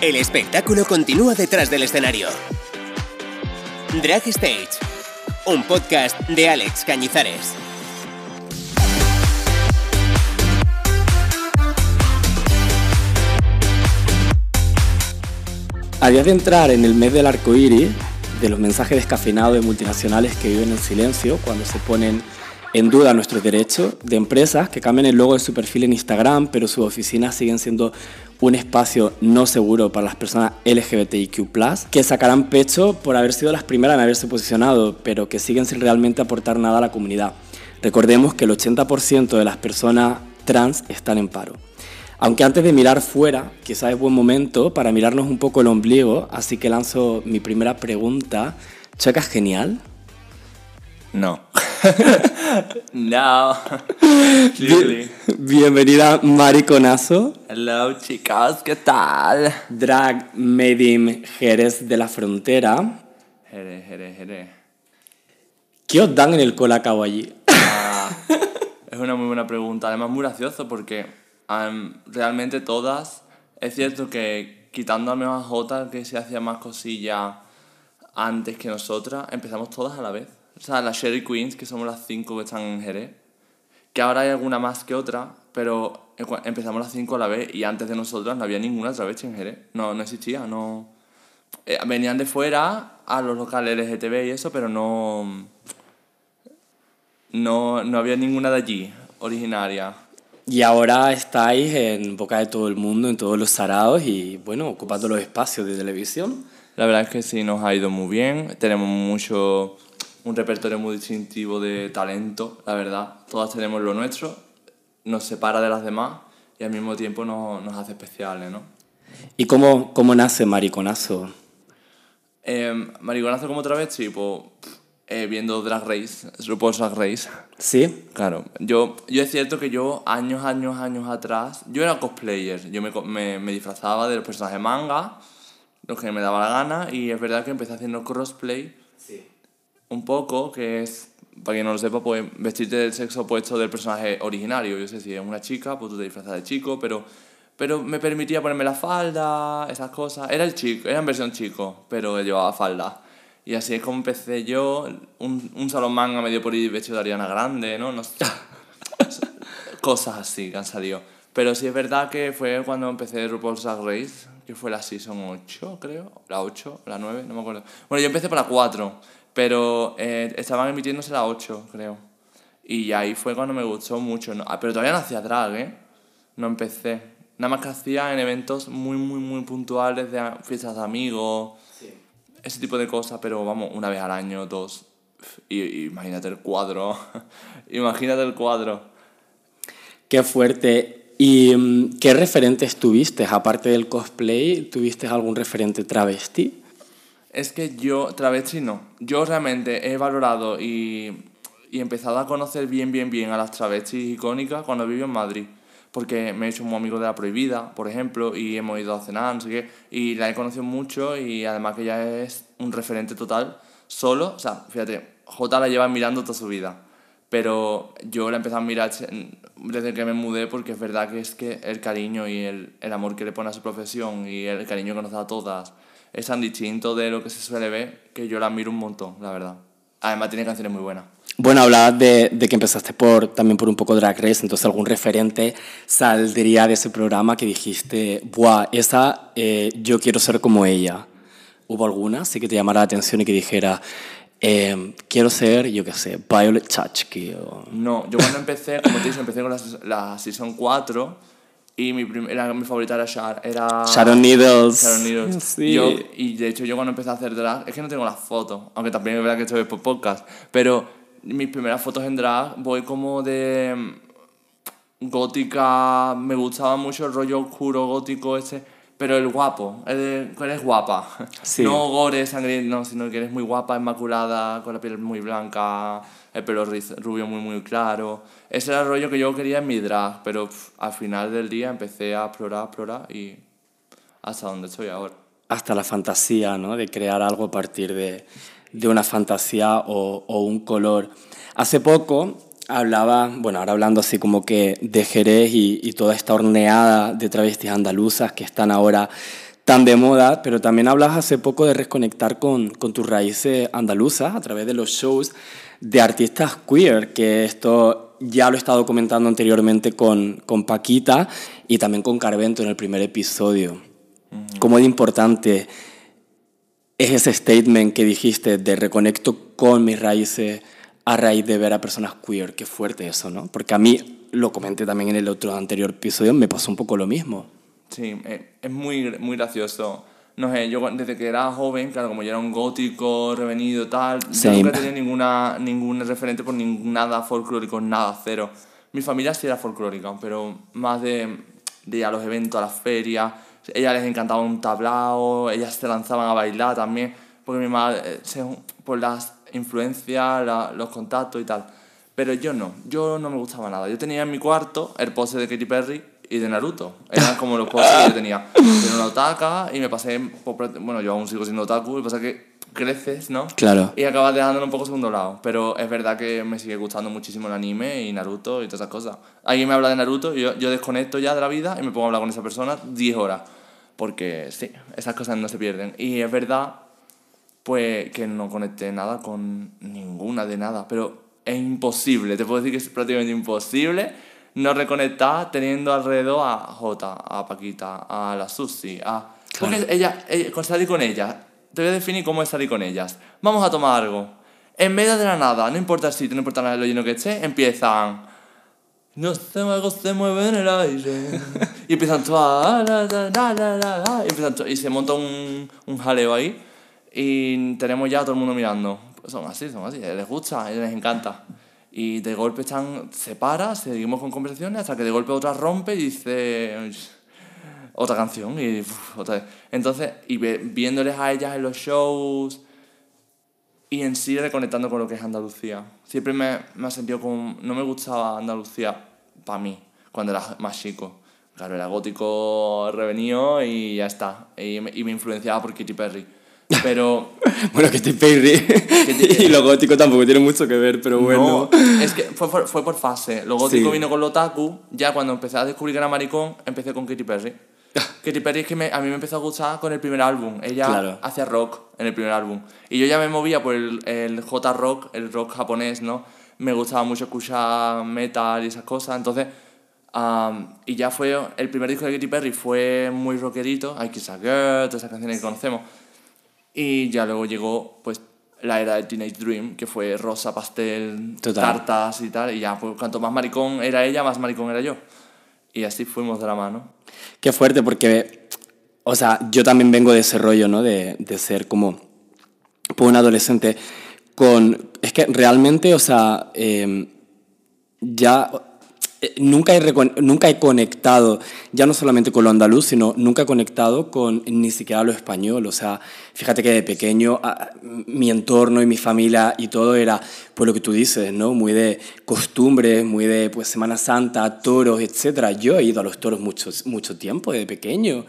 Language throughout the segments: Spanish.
El espectáculo continúa detrás del escenario. Drag Stage, un podcast de Alex Cañizares. A días de entrar en el mes del arco iris, de los mensajes descafeinados de multinacionales que viven en silencio cuando se ponen en duda nuestros derechos, de empresas que cambian el logo de su perfil en Instagram, pero sus oficinas siguen siendo un espacio no seguro para las personas LGBTIQ, que sacarán pecho por haber sido las primeras en haberse posicionado, pero que siguen sin realmente aportar nada a la comunidad. Recordemos que el 80% de las personas trans están en paro. Aunque antes de mirar fuera, quizás es buen momento para mirarnos un poco el ombligo, así que lanzo mi primera pregunta. ¿Checa genial? No. no. bienvenida Mariconazo. Hello chicas, ¿qué tal? Drag Made in Jerez de la Frontera. Jerez, Jerez, Jerez. ¿Qué os dan en el colacao allí? Ah, es una muy buena pregunta. Además, muy gracioso porque realmente todas, es cierto que quitando a Jota, que se hacía más cosillas antes que nosotras, empezamos todas a la vez. O sea, las Sherry Queens, que somos las cinco que están en Jerez, que ahora hay alguna más que otra, pero empezamos las cinco a la vez y antes de nosotras no había ninguna travesti en Jerez. No, no existía, no... Eh, venían de fuera a los locales LGTB y eso, pero no... No, no había ninguna de allí, originaria. Y ahora estáis en boca de todo el mundo, en todos los sarados y, bueno, ocupando los espacios de televisión. La verdad es que sí, nos ha ido muy bien. Tenemos mucho, un repertorio muy distintivo de talento, la verdad. Todas tenemos lo nuestro, nos separa de las demás y al mismo tiempo nos, nos hace especiales, ¿no? ¿Y cómo, cómo nace Mariconazo? Eh, Mariconazo como travesti, pues eh, viendo Drag Race, RuPaul's Drag Race. ¿Sí? Claro. Yo, yo es cierto que yo, años, años, años atrás, yo era cosplayer. Yo me, me, me disfrazaba de los personajes manga, los que me daba la gana, y es verdad que empecé haciendo crossplay. Un poco, que es, para quien no lo sepa, pues vestirte del sexo opuesto del personaje originario. Yo sé si es una chica, pues tú te disfrazas de chico, pero pero me permitía ponerme la falda, esas cosas. Era el chico, era en versión chico, pero llevaba falda. Y así es como empecé yo, un, un salón manga medio por ahí vestido de Ariana Grande, ¿no? no cosas así que han salido. Pero sí es verdad que fue cuando empecé RuPaul's Drag Race, que fue la season 8, creo, la 8, la 9, no me acuerdo. Bueno, yo empecé por la 4, pero eh, estaban emitiéndose la 8, creo. Y ahí fue cuando me gustó mucho. Ah, pero todavía no hacía drag, ¿eh? No empecé. Nada más que hacía en eventos muy, muy, muy puntuales de fiestas de amigos ese tipo de cosas, pero vamos, una vez al año, dos. Y, imagínate el cuadro. imagínate el cuadro. Qué fuerte. ¿Y mm, qué referentes tuviste? Aparte del cosplay, ¿tuviste algún referente travesti? Es que yo, travesti no. Yo realmente he valorado y, y empezado a conocer bien, bien, bien a las travestis icónicas cuando vivo en Madrid porque me he hecho muy amigo de La Prohibida, por ejemplo, y hemos ido a cenar, no sé qué, y la he conocido mucho y además que ella es un referente total, solo, o sea, fíjate, J la lleva mirando toda su vida, pero yo la he empezado a mirar desde que me mudé porque es verdad que es que el cariño y el, el amor que le pone a su profesión y el cariño que nos da a todas es tan distinto de lo que se suele ver que yo la admiro un montón, la verdad. Además tiene canciones muy buenas. Bueno, hablabas de, de, que empezaste por, también por un poco Drag Race, entonces algún referente saldría de ese programa que dijiste, buah, esa eh, yo quiero ser como ella. ¿Hubo alguna sí que te llamara la atención y que dijera, eh, quiero ser, yo qué sé, Violet Chachki? O... No, yo cuando empecé, como te dije, empecé con la, la Season 4 y mi, era, mi favorita era, Shar, era Sharon Needles. Sharon Needles. Sí. Yo, y de hecho yo cuando empecé a hacer drag, es que no tengo las fotos, aunque también es verdad que estoy por podcast, pero mis primeras fotos en drag voy como de mm, gótica, me gustaba mucho el rollo oscuro gótico ese, pero el guapo, el eres guapa. No gore, sangriento, no, sino que eres muy guapa, inmaculada, con la piel muy blanca, el pelo rubio muy muy claro. Ese era el rollo que yo quería en mi drag, pero al final del día empecé a explorar, explorar y hasta donde estoy ahora. Hasta la fantasía, ¿no? De crear algo a partir de de una fantasía o, o, un color. Hace poco hablaba, bueno, ahora hablando así como que de Jerez y, y toda esta horneada de travestis andaluzas que están ahora tan de moda, pero también hablas hace poco de reconectar con, con tus raíces andaluzas a través de los shows de artistas queer, que esto ya lo he estado comentando anteriormente con, con Paquita y también con Carvento en el primer episodio. ¿Cómo de importante es ese statement que dijiste de reconecto con mis raíces a raíz de ver a personas queer? Qué fuerte eso, ¿no? Porque a mí, lo comenté también en el otro anterior episodio, me pasó un poco lo mismo. Sí, eh, es muy, muy gracioso. No sé, yo desde que era joven, claro, como yo era un gótico, revenido, tal, yo nunca tenía ninguna, ningún referente por ningún, nada folclórico, nada, cero. Mi familia sí era folclórica, pero más de, de a los eventos, a las ferias. Ellas les encantaba un tablao, ellas se lanzaban a bailar también, porque mi madre, eh, por las influencias, los contactos y tal. Pero yo no, yo no me gustaba nada. Yo tenía en mi cuarto el pose de Katy Perry y de Naruto. Eran como los poses que yo tenía. Tenía una otaka y me pasé, bueno, yo aún sigo siendo otaku, y pasa que creces, ¿no? Claro. Y acabas dejándolo un poco segundo lado. Pero es verdad que me sigue gustando muchísimo el anime y Naruto y todas esas cosas. Alguien me habla de Naruto y yo, yo desconecto ya de la vida y me pongo a hablar con esa persona 10 horas. Porque sí, esas cosas no se pierden. Y es verdad, pues, que no conecté nada con ninguna de nada. Pero es imposible, te puedo decir que es prácticamente imposible no reconectar teniendo alrededor a Jota, a Paquita, a la Susi, a... Porque ella, con salir con ellas, te voy a definir cómo es salir con ellas. Vamos a tomar algo. En medio de la nada, no importa el sitio, no importa lo lleno que esté, empiezan... No sé, algo se mueve en el aire. y empiezan todas... Y, empiezan y se monta un, un jaleo ahí. Y tenemos ya a todo el mundo mirando. Pues son así, son así. Les gusta, les encanta. Y de golpe están, se para, seguimos con conversaciones, hasta que de golpe otra rompe y dice otra canción. Y, otra Entonces, y viéndoles a ellas en los shows y en sí reconectando con lo que es Andalucía. Siempre me, me ha sentido como... No me gustaba Andalucía para mí, cuando era más chico. Claro, era gótico revenido y ya está. Y y me influenciaba por Katy Perry. Pero. bueno, que Perry y lo gótico tampoco tiene mucho que ver, pero bueno. No, es que fue, fue por fase. Lo gótico vino con lo otaku. Ya cuando empecé a descubrir que era maricón, empecé con Katy Perry. Katy Perry es que me, a mí me empezó a gustar con el primer álbum. Ella hacía rock en el primer álbum. Y yo ya me movía por el, el J-rock, el rock japonés, ¿no? Me gustaba mucho escuchar metal y esas cosas. Entonces. y ya fue. El primer disco de Katy Perry fue muy rockerito. I Kiss a Girl, todas esas canciones que conocemos. Y ya luego llegó pues la era de Teenage Dream, que fue rosa, pastel, tartas y tal. Y ya, pues cuanto más maricón era ella, más maricón era yo. Y así fuimos de la mano. Qué fuerte, porque, o sea, yo también vengo de ese rollo, ¿no? De, de ser como pues, un adolescente con... Es que realmente, o sea, eh, ya nunca he, nunca he conectado, ya no solamente con lo andaluz, sino nunca he conectado con ni siquiera lo español. O sea, fíjate que de pequeño mi entorno y mi familia y todo era, pues lo que tú dices, ¿no? Muy de costumbres, muy de pues Semana Santa, toros, etc. Yo he ido a los toros mucho, mucho tiempo, desde pequeño.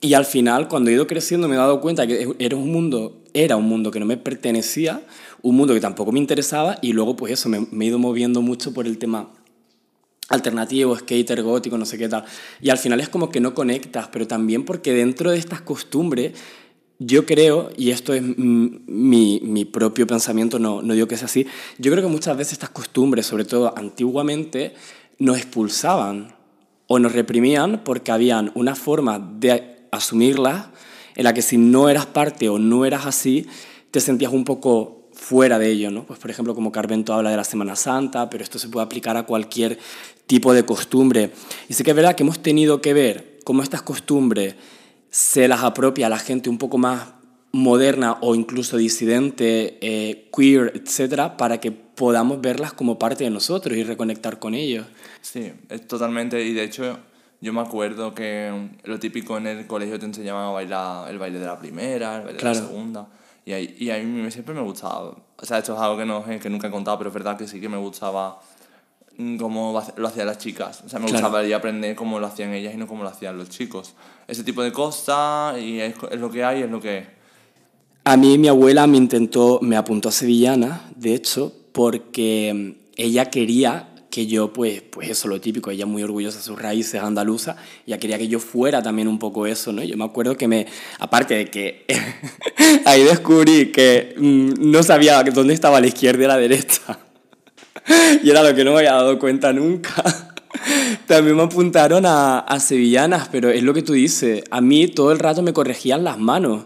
Y al final, cuando he ido creciendo, me he dado cuenta que era un mundo, era un mundo que no me pertenecía, un mundo que tampoco me interesaba, y luego pues eso, me, me he ido moviendo mucho por el tema alternativo, skater, gótico, no sé qué tal. Y al final es como que no conectas, pero también porque dentro de estas costumbres, yo creo, y esto es mi, mi propio pensamiento, no, no digo que sea así, yo creo que muchas veces estas costumbres, sobre todo antiguamente, nos expulsaban o nos reprimían porque habían una forma de asumirlas en la que si no eras parte o no eras así, te sentías un poco fuera de ello, ¿no? Pues por ejemplo, como Carvento habla de la Semana Santa, pero esto se puede aplicar a cualquier tipo de costumbre. Y sí que es verdad que hemos tenido que ver cómo estas costumbres se las apropia a la gente un poco más moderna o incluso disidente, eh, queer, etcétera, para que podamos verlas como parte de nosotros y reconectar con ellos. Sí, es totalmente, y de hecho yo me acuerdo que lo típico en el colegio te enseñaban a bailar el baile de la primera, el baile de la segunda y, y a mí siempre me gustaba. O sea, esto es algo que, no, que nunca he contado, pero es verdad que sí que me gustaba mm, cómo lo hacían las chicas. O sea, me gustaba aprender cómo lo hacían ellas y no cómo lo hacían los chicos. Ese tipo de cosas y es, es lo que hay, es lo que es. A mí mi abuela me intentó, me apuntó a sevillana, de hecho, porque ella quería que yo, pues, pues eso, lo típico, ella muy orgullosa de sus raíces andaluzas, ya quería que yo fuera también un poco eso, ¿no? Yo me acuerdo que me, aparte de que ahí descubrí que mm, no sabía dónde estaba la izquierda y la derecha, y era lo que no me había dado cuenta nunca. También me apuntaron a, a sevillanas, pero es lo que tú dices, a mí todo el rato me corregían las manos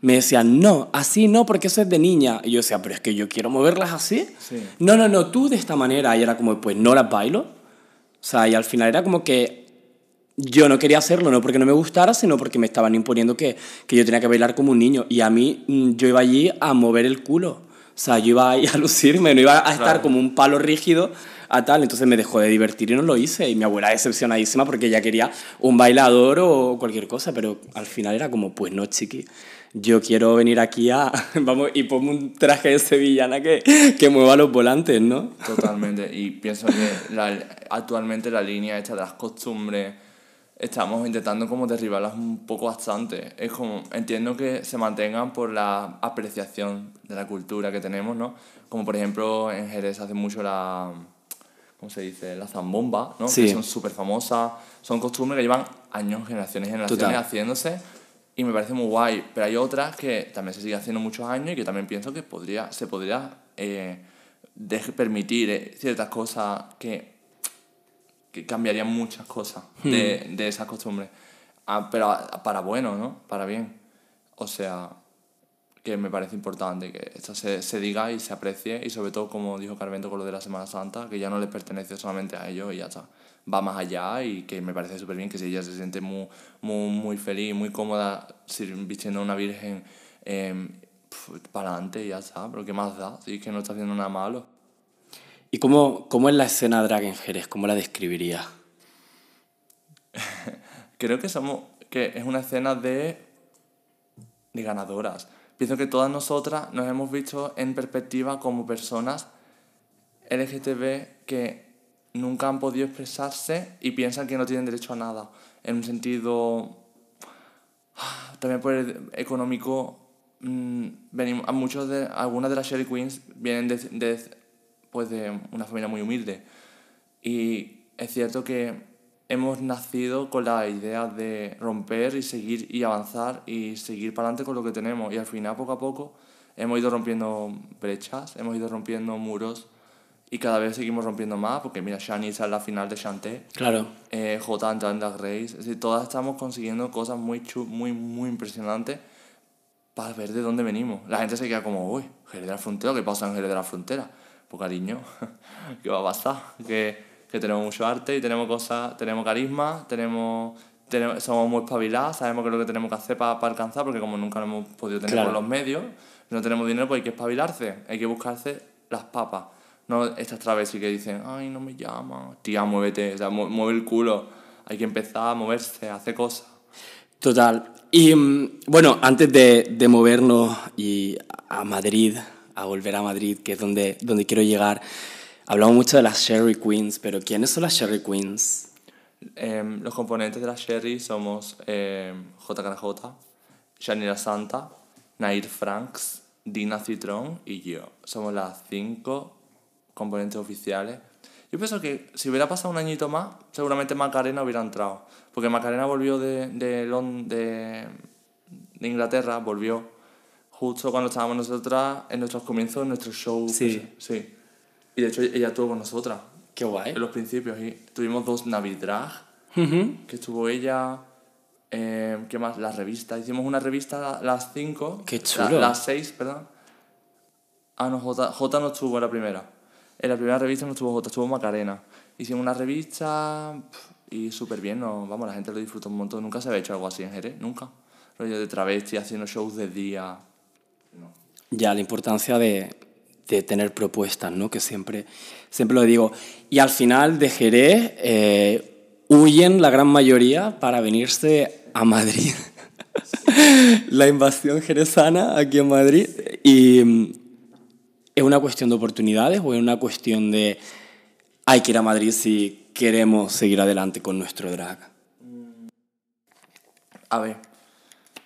me decían, no, así no, porque eso es de niña. Y yo decía, pero es que yo quiero moverlas así. No, no, no, tú de esta manera. Y era como, pues no las bailo. O sea, y al final era como que yo no quería hacerlo, no porque no me gustara, sino porque me estaban imponiendo que, que yo tenía que bailar como un niño. Y a mí, mm, yo iba allí a mover el culo. O sea, yo iba ahí a lucirme, no iba a estar como un palo rígido a tal. Entonces me dejó de divertir y no lo hice. Y mi abuela decepcionadísima porque ella quería un bailador o cualquier cosa, pero al final era como, pues no, chiqui yo quiero venir aquí a, vamos, y pongo un traje de sevillana que, que mueva los volantes, ¿no? Totalmente, y pienso que la, actualmente la línea hecha de las costumbres, estamos intentando como derribarlas un poco bastante. Es como, entiendo que se mantengan por la apreciación de la cultura que tenemos, ¿no? Como por ejemplo en Jerez hace mucho la, ¿cómo se dice? La zambomba, ¿no? Que son súper famosas, son costumbres que llevan años, generaciones generaciones haciéndose y me parece muy guay, pero hay otras que también se sigue haciendo muchos años y que también pienso que podría, se podría eh, permitir eh, ciertas cosas que, que cambiarían muchas cosas de, hmm. de esas costumbres. Ah, pero para bueno, ¿no? Para bien. O sea, que me parece importante que esto se, se, diga y se aprecie y sobre todo, como dijo Carvento con lo de la Semana Santa, que ya no les pertenece solamente a ellos y ya está va más allá y que me parece súper bien que si ella se siente muy, muy, muy feliz, muy cómoda vistiendo a una virgen eh, para adelante ya está, pero ¿qué más da? Si es que no está haciendo nada malo. ¿Y cómo, cómo es la escena drag en Jerez? ¿Cómo la describirías? Creo que, somos, que es una escena de, de ganadoras. Pienso que todas nosotras nos hemos visto en perspectiva como personas LGTB que nunca han podido expresarse y piensan que no tienen derecho a nada. En un sentido, también por el económico, mmm, venimos, muchos de, algunas de las Sherry Queens vienen de, de, pues de una familia muy humilde. Y es cierto que hemos nacido con la idea de romper y seguir y avanzar y seguir para adelante con lo que tenemos. Y al final, poco a poco, hemos ido rompiendo brechas, hemos ido rompiendo muros y cada vez seguimos rompiendo más, porque mira, Shani está en la final de Chanté. Claro. Eh, J entra en Drag Race. Es decir, todas estamos consiguiendo cosas muy, muy, muy impresionantes para ver de dónde venimos. La gente se queda como, uy, Jerez de la Frontera, ¿qué pasa en Jerez de la Frontera? Pues cariño, ¿qué va a pasar? Que, que tenemos mucho arte y tenemos cosas, tenemos carisma, tenemos, tenemos somos muy espabilados, sabemos qué es lo que tenemos que hacer para, para alcanzar, porque como nunca lo hemos podido tener por los medios, no tenemos dinero, pues hay que espabilarse, hay que buscarse las papas no estas travesías que dicen, ay, no me llama. Tía, muévete, o sea, mueve el culo. Hay que empezar a moverse, a hacer cosas. Total. Y mm, bueno, antes de, de movernos y a Madrid, a volver a Madrid, que es donde, donde quiero llegar, hablamos mucho de las Sherry Queens, pero ¿quiénes son las Sherry Queens? Em, los componentes de las Sherry somos eh, JKJ, Shanira Santa, Nair Franks, Dina Citron y yo. Somos las cinco componentes oficiales. Yo pienso que si hubiera pasado un añito más, seguramente Macarena hubiera entrado. Porque Macarena volvió de, de, de, de Inglaterra, volvió justo cuando estábamos nosotras en nuestros comienzos, en nuestro show. Sí. Sí. Y de hecho ella estuvo con nosotras. Qué guay. En los principios. Y tuvimos dos Navidrag, que estuvo ella. Eh, ¿Qué más? La revista. Hicimos una revista las cinco. Qué chulo. las seis, perdón. Ah, no, J, J no estuvo la primera. En la primera revista no estuvo Jota, estuvo Macarena. Hicimos una revista y súper bien, no, vamos, la gente lo disfrutó un montón. Nunca se había hecho algo así en Jerez, nunca. Rollo de travesti, haciendo shows de día. Ya, la importancia de, de, tener propuestas, ¿no? Que siempre, siempre lo digo. Y al final de Jerez eh, huyen la gran mayoría para venirse a Madrid. la invasión jerezana aquí en Madrid. Y ¿Es una cuestión de oportunidades o es una cuestión de hay que ir a Madrid si queremos seguir adelante con nuestro drag? A ver,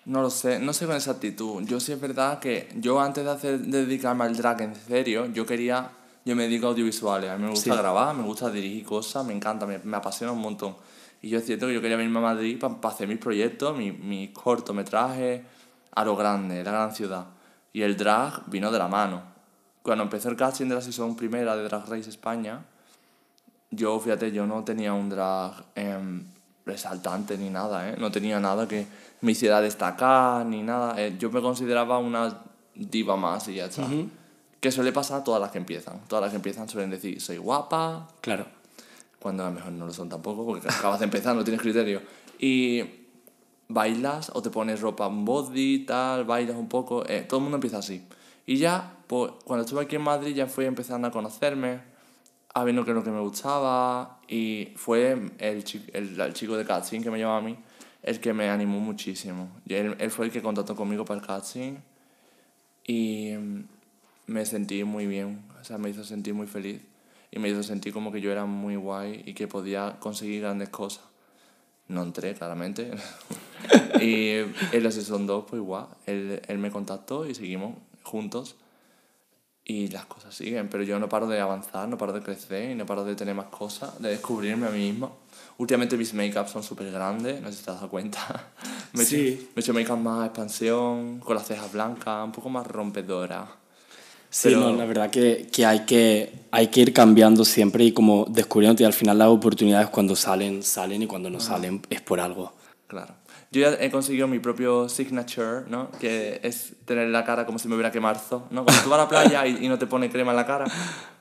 no lo sé, no sé con actitud. Yo sí es verdad que yo antes de, hacer, dedicarme al drag en serio, yo quería Yo me dedico a audiovisuales, a mí me gusta Sí. grabar, me gusta dirigir cosas, me encanta, me, me apasiona un montón. Y yo es cierto que yo quería venirme a Madrid para hacer mis proyectos, mis, mis cortometrajes, a lo grande, la gran ciudad. Y el drag vino de la mano. Cuando empezó el casting de la season primera de Drag Race España, yo, fíjate, yo no tenía un drag em, resaltante ni nada, ¿eh? No tenía nada que me hiciera destacar ni nada. eh, yo me consideraba una diva más y ya está. Que suele pasar a todas las que empiezan. Todas las que empiezan suelen decir, soy guapa, Claro. cuando a lo mejor no lo son tampoco, porque acabas de empezar, no tienes criterio. Y bailas o te pones ropa en body, tal, bailas un poco, eh, todo el mundo empieza así. Y ya, pues, cuando estuve aquí en Madrid ya fue empezando a conocerme, a ver lo que, lo que me gustaba, y fue el, el, el chico de casting que me llamaba a mí el que me animó muchísimo. Y él, él fue el que contactó conmigo para el casting y me sentí muy bien, o sea, me hizo sentir muy feliz y me hizo sentir como que yo era muy guay y que podía conseguir grandes cosas. No entré, claramente. y en la Season 2, pues igual, él, él me contactó y seguimos juntos y las cosas siguen, pero yo no paro de avanzar, no paro de crecer y no paro de tener más cosas, de descubrirme a mí mismo. Últimamente mis make-ups son súper grandes, no sé si te has dado cuenta. me, he Sí. hecho, me he hecho make-up más expansión, con las cejas blancas, un poco más rompedora. Sí, Pero- no, la verdad que, que, hay que hay que ir cambiando siempre y como descubriendo y al final las oportunidades cuando salen, salen y cuando no salen es por algo. Claro. Yo ya he conseguido mi propio signature, ¿no? Que es tener la cara como si me hubiera quemado, ¿no? Cuando tú vas a la playa y, y no te pone crema en la cara,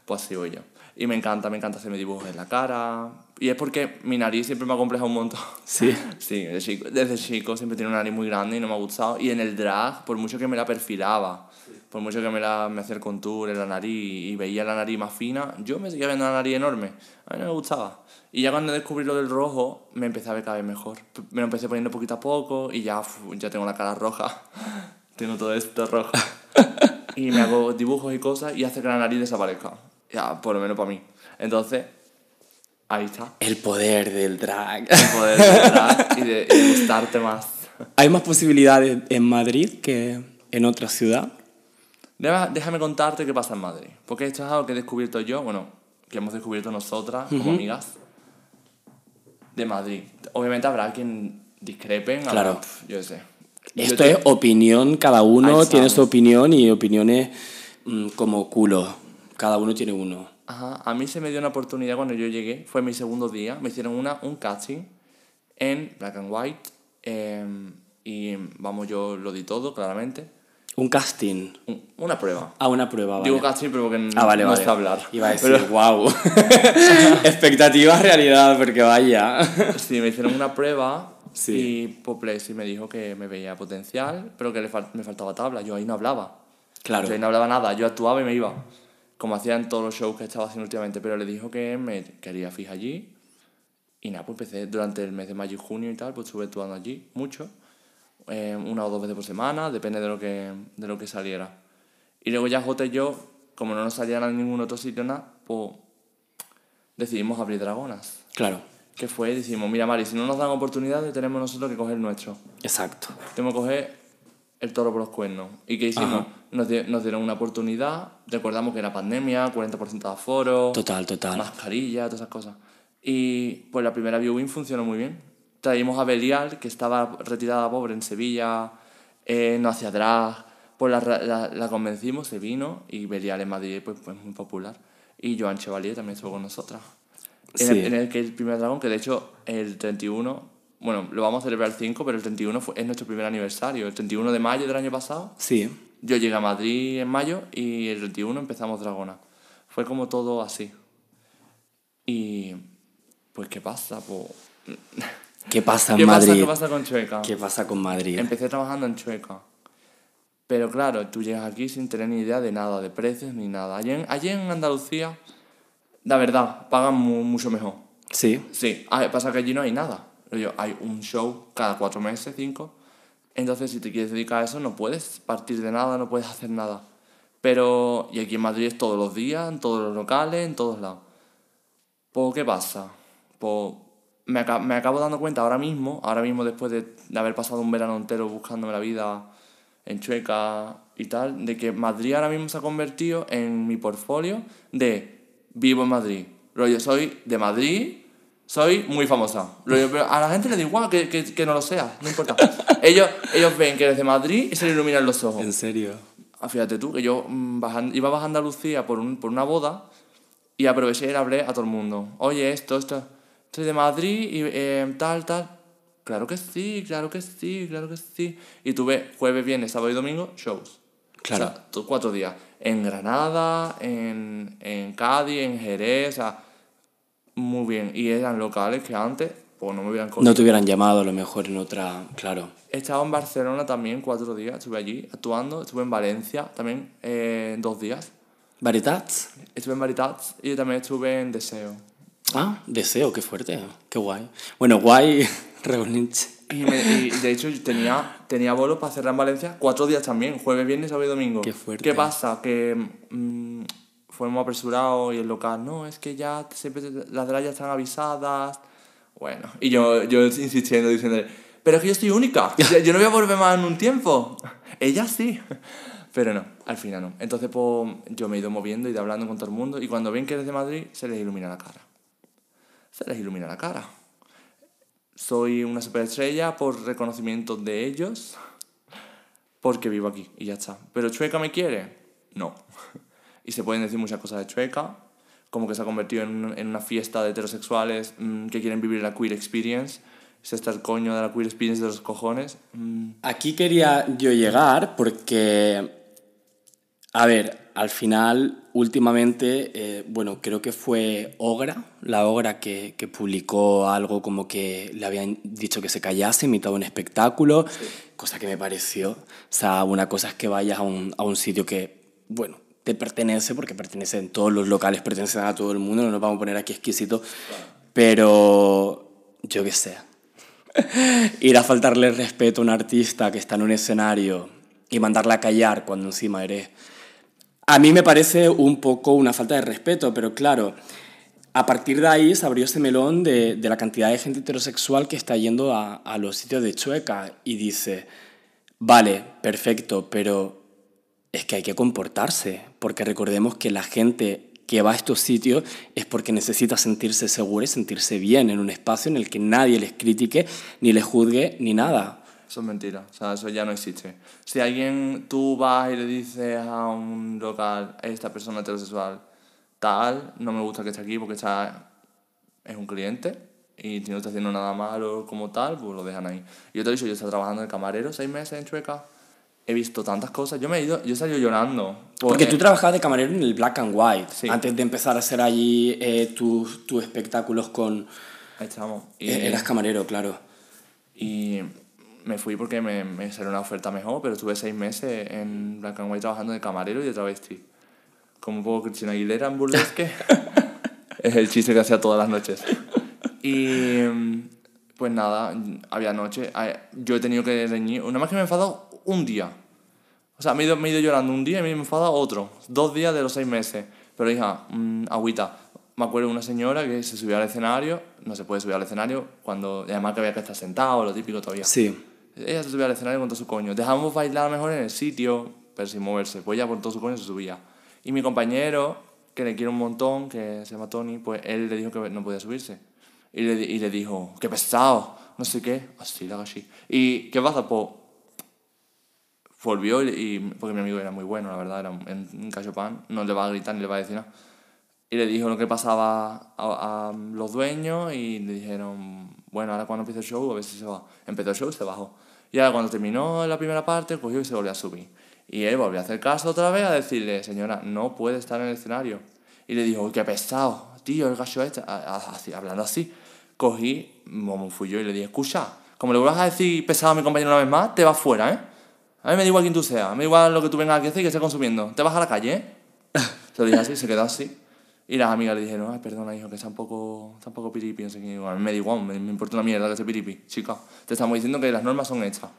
pues así voy yo. Y me encanta, me encanta hacerme dibujos en la cara. Y es porque mi nariz siempre me ha complejado un montón. Sí. Sí, desde chico, desde chico siempre tiene una nariz muy grande y no me ha gustado. Y en el drag, por mucho que me la perfilaba, por mucho que me, la, me hacía el contour en la nariz y veía la nariz más fina, yo me seguía viendo la nariz enorme. A mí no me gustaba. Y ya cuando descubrí lo del rojo, me empecé a ver cada vez mejor. Me lo empecé poniendo poquito a poco y ya, ya tengo la cara roja. tengo todo esto rojo. y me hago dibujos y cosas y hace que la nariz desaparezca. Ya, por lo menos para mí. Entonces, ahí está. El poder del drag. El poder de drag y de, y de gustarte más. ¿Hay más posibilidades en Madrid que en otra ciudad? Déjame contarte qué pasa en Madrid. Porque esto es algo que he descubierto yo, bueno, que hemos descubierto nosotras como amigas de Madrid. Obviamente habrá quien discrepen, habrá, Claro. pf, yo sé. Esto te- es opinión, cada uno tiene su opinión y opiniones mm, como culo. Cada uno tiene uno. Ajá, a mí se me dio una oportunidad cuando yo llegué, fue mi segundo día, me hicieron una, un casting en Black and White em, y vamos, yo lo di todo, claramente. Un casting. Un- una prueba. Ah, una prueba, vale. Digo casting pero porque Ah, vale, no vale. sé hablar. Iba a decir, Pero- wow. Expectativas, realidad, porque vaya. Sí, me hicieron una prueba Sí. y Poplexi me dijo que me veía potencial, pero que le fal- me faltaba tabla. Yo ahí no hablaba. Claro. Yo ahí no hablaba nada, yo actuaba y me iba. Como hacía en todos los shows que estaba haciendo últimamente, pero le dijo que me quería fijar allí. Y nada, pues empecé durante el mes de mayo y junio y tal, pues estuve actuando allí mucho. Eh, una o dos veces por semana, depende de lo que, de lo que saliera. Y luego ya Jota y yo, como no nos salían a ningún otro sitio nada, pues decidimos abrir Dragonas. Claro, Que fue, decimos, mira Mari, si no nos dan oportunidades, tenemos nosotros que coger nuestro. exacto. Tenemos que coger el toro por los cuernos. ¿Y qué hicimos? Nos, di- nos dieron una oportunidad, recordamos que era pandemia, 40% de aforo, Total, total. mascarilla, todas esas cosas. Y pues la primera viewing funcionó muy bien. Traímos a Belial, que estaba retirada pobre en Sevilla, eh, no hacía drag, pues la, la, la convencimos, se vino, y Belial en Madrid pues, pues muy popular. Y Joan Chevalier también estuvo con nosotras. En, Sí. el, en el que el primer dragón, que de hecho el 31, bueno, lo vamos a celebrar el 5, pero el 31 fue, es nuestro primer aniversario. El 31 de mayo del año pasado, Sí. yo llegué a Madrid en mayo y el 31 empezamos Dragona. Fue como todo así. Y pues, ¿qué pasa? Pues, ¿Qué pasa en ¿Qué pasa, Madrid? ¿Qué pasa con Chueca? ¿Qué pasa con Madrid? Empecé trabajando en Chueca. Pero claro, tú llegas aquí sin tener ni idea de nada, de precios ni nada. Allí en, allí en Andalucía, la verdad, pagan mu- mucho mejor. Sí. Sí, pasa que allí no hay nada. Rollo, Hay un show cada cuatro meses, cinco. Entonces, si te quieres dedicar a eso, no puedes partir de nada, no puedes hacer nada. Pero, y aquí en Madrid es todos los días, en todos los locales, en todos lados. Pues, ¿qué pasa? Pues, me, aca- me acabo dando cuenta ahora mismo, ahora mismo después de, de haber pasado un verano entero buscándome la vida en Chueca y tal, de que Madrid ahora mismo se ha convertido en mi portfolio de vivo en Madrid. Rollo, soy de Madrid, soy muy famosa. Rollo, pero a la gente le da igual que, que, que no lo sea, no importa. ellos, ellos ven que eres de Madrid y se les iluminan los ojos. ¿En serio? Ah, Fíjate tú, que yo mm, bajan- iba bajando a Andalucía por, un, por una boda y aproveché y le hablé a todo el mundo. Oye, esto, esto, estoy de Madrid y eh, tal, tal. Claro que sí, claro que sí, claro que sí. Y tuve jueves, viernes, sábado y domingo shows. Claro. O sea, cuatro días. En Granada, en, en Cádiz, en Jerez, o sea, muy bien. Y eran locales que antes, pues no me hubieran cogido. No te hubieran llamado a lo mejor en otra... Claro. He estado en Barcelona también cuatro días, estuve allí actuando, estuve en Valencia también eh, dos días, ¿Veritats? estuve en Veritats y también estuve en Deseo. Ah, deseo, qué fuerte. Qué guay. Bueno, guay reunirse. Y, me- y de hecho tenía, tenía bolos para cerrar en Valencia cuatro días también, jueves, viernes, sábado y domingo. Qué fuerte. ¿Qué pasa? Que mm, fuimos apresurados y el local, no, es que ya siempre las de ya están avisadas. Bueno, y yo, yo insistiendo, diciendo, pero es que yo estoy única, yo no voy a volver más en un tiempo. Ella sí. Pero no, al final no. Entonces, pues, yo me he ido moviendo y de hablando con todo el mundo. Y cuando ven que eres de Madrid, se les ilumina la cara. Se les ilumina la cara. Soy una superestrella por reconocimiento de ellos, porque vivo aquí y ya está. ¿Pero Chueca me quiere? No. Y se pueden decir muchas cosas de Chueca, como que se ha convertido en, un- en una fiesta de heterosexuales mm, que quieren vivir la queer experience. Se está el coño de la queer experience de los cojones. Mm, Aquí quería yo llegar porque, a ver, al final, últimamente, eh, bueno, creo que fue Ogra, la Ogra que, que publicó algo como que le habían dicho que se callase de un espectáculo, cosa que me pareció. O sea, una cosa es que vayas a un, a un sitio que, bueno, te pertenece, porque pertenecen todos los locales, pertenecen a todo el mundo, no nos vamos a poner aquí exquisito, pero yo qué sé ir a faltarle respeto a un artista que está en un escenario y mandarla a callar cuando encima eres... A mí me parece un poco una falta de respeto, pero claro, a partir de ahí se abrió ese melón de, la cantidad de gente heterosexual que está yendo a los sitios de Chueca y dice, vale, perfecto, pero es que hay que comportarse, porque recordemos que la gente que va a estos sitios es porque necesita sentirse segura y sentirse bien en un espacio en el que nadie les critique, ni les juzgue, ni nada. Eso es mentira, o sea, eso ya no existe. Si alguien, tú vas y le dices a un local, esta persona heterosexual, tal, no me gusta que esté aquí porque está, es un cliente y si no está haciendo nada malo como tal, pues lo dejan ahí. Yo te he dicho, yo estaba trabajando de camarero seis meses en Chueca, he visto tantas cosas, yo me he ido, yo he salido llorando. Porque tú eh, trabajabas de camarero en el Black and White, Sí. antes de empezar a hacer allí eh, tus, tus espectáculos con... Ahí estamos. Y, eh, Eras camarero, claro. y me fui porque me, me salió una oferta mejor, pero estuve seis meses en Black and White trabajando de camarero y de travesti. Como un poco Cristina Aguilera en burlesque. es el chiste que hacía todas las noches. Y pues nada, había noche. ah, Yo he tenido que reñir. Una más que me he enfadado un día. O sea, me he, ido, me he ido llorando un día y me he enfadado otro. Dos días de los seis meses. Pero hija, mm, agüita. Me acuerdo de una señora que se subió al escenario. No se puede subir al escenario cuando. Además que había que estar sentado, lo típico todavía. Sí. Ella se subía al escenario con todo su coño. Dejamos bailar mejor en el sitio, pero sin moverse. Pues ella con todo su coño se subía. Y mi compañero, que le quiero un montón, que se llama Tony, pues él le dijo que no podía subirse. Y le, y le dijo, qué pesado, no sé qué. Así, la así. ¿Y qué pasa? Pues volvió y, porque mi amigo era muy bueno, la verdad, era un, cachopan, no le va a gritar ni le va a decir nada. Y le dijo lo que pasaba a, a los dueños y le dijeron, bueno, ahora cuando empiece el show, a si se va. Empezó el show se bajó. Y ahora cuando terminó la primera parte, cogió y se volvió a subir. Y él volvió a hacer caso otra vez a decirle, señora, no puede estar en el escenario. Y le dijo, "Uy, qué pesado, tío, el gallo este, así, hablando así. Cogí, como fui yo, y le dije, escucha, como le vuelvas a decir pesado a mi compañero una vez más, te vas fuera, ¿eh? A mí me da igual quién tú seas, me da igual lo que tú vengas aquí a hacer y que estés consumiendo. Te vas a la calle, ¿eh? Se lo dije así, se quedó así. Y las amigas le dijeron, ay, perdona, hijo, que está un poco, está un poco piripi, no sé qué. A mí me da igual, me, me importa una mierda que esté piripi. Chica, te estamos diciendo que las normas son estas.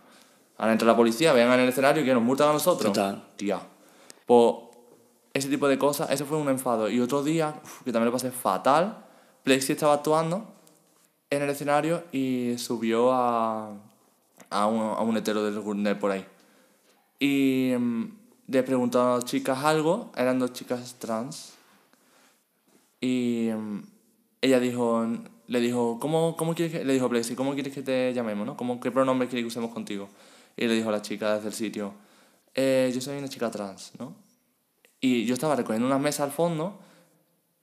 Ahora entra la policía, vean en el escenario y que nos multan a nosotros. Total. Tía. Pues ese tipo de cosas, eso fue un enfado. Y otro día, uf, que también lo pasé fatal, Plexi estaba actuando en el escenario y subió a, a, un, a un hetero del, de por ahí. Y mm, le preguntó a las chicas algo, eran dos chicas trans. Y mm, ella dijo, le dijo, ¿cómo, cómo quieres que, le dijo Plexi, ¿cómo quieres que te llamemos, no? ¿Cómo, ¿Qué pronombre quieres que usemos contigo? Y le dijo a la chica desde el sitio, eh, yo soy una chica trans, ¿no? Y yo estaba recogiendo unas mesas al fondo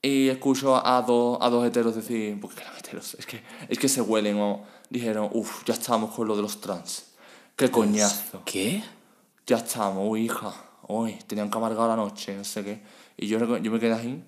y escucho a dos, a dos heteros decir, porque eran heteros, es que, es que se huelen o dijeron, uff, ya estamos con lo de los trans. Qué coñazo. ¿Qué? Ya estamos, uy, hija, uy, tenían que amargar la noche, no sé qué. Y yo, yo me quedé ahí.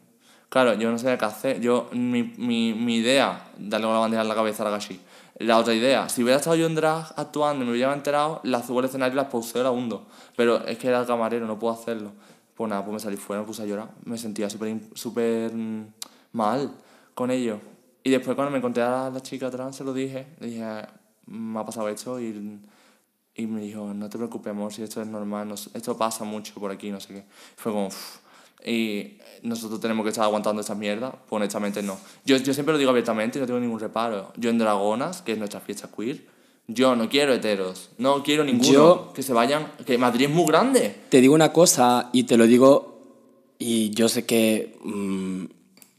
Claro, yo no sabía qué hacer. Yo, mi, mi, mi idea, darle la bandera en la cabeza a gashi. La otra idea, si hubiera estado yo en drag actuando y me hubiera enterado, la subo al escenario y la pauseo la hundo. Pero es que era el camarero, no puedo hacerlo. Pues nada, pues me salí fuera, me puse a llorar. Me sentía súper súper mm, mal con ello. Y después cuando me encontré a la chica trans, se lo dije. Le dije, me ha pasado esto y, y me dijo, no te preocupes, amor, si esto es normal, no esto pasa mucho por aquí, no sé qué. Fue como, "Uf". Y nosotros tenemos que estar aguantando esta mierda, pues honestamente no. Yo, yo siempre lo digo abiertamente no tengo ningún reparo. Yo en Dragonas, que es nuestra fiesta queer, yo no quiero heteros, no quiero ninguno. Yo- Que se vayan, que Madrid es muy grande. Te digo una cosa y te lo digo, y yo sé que, mm,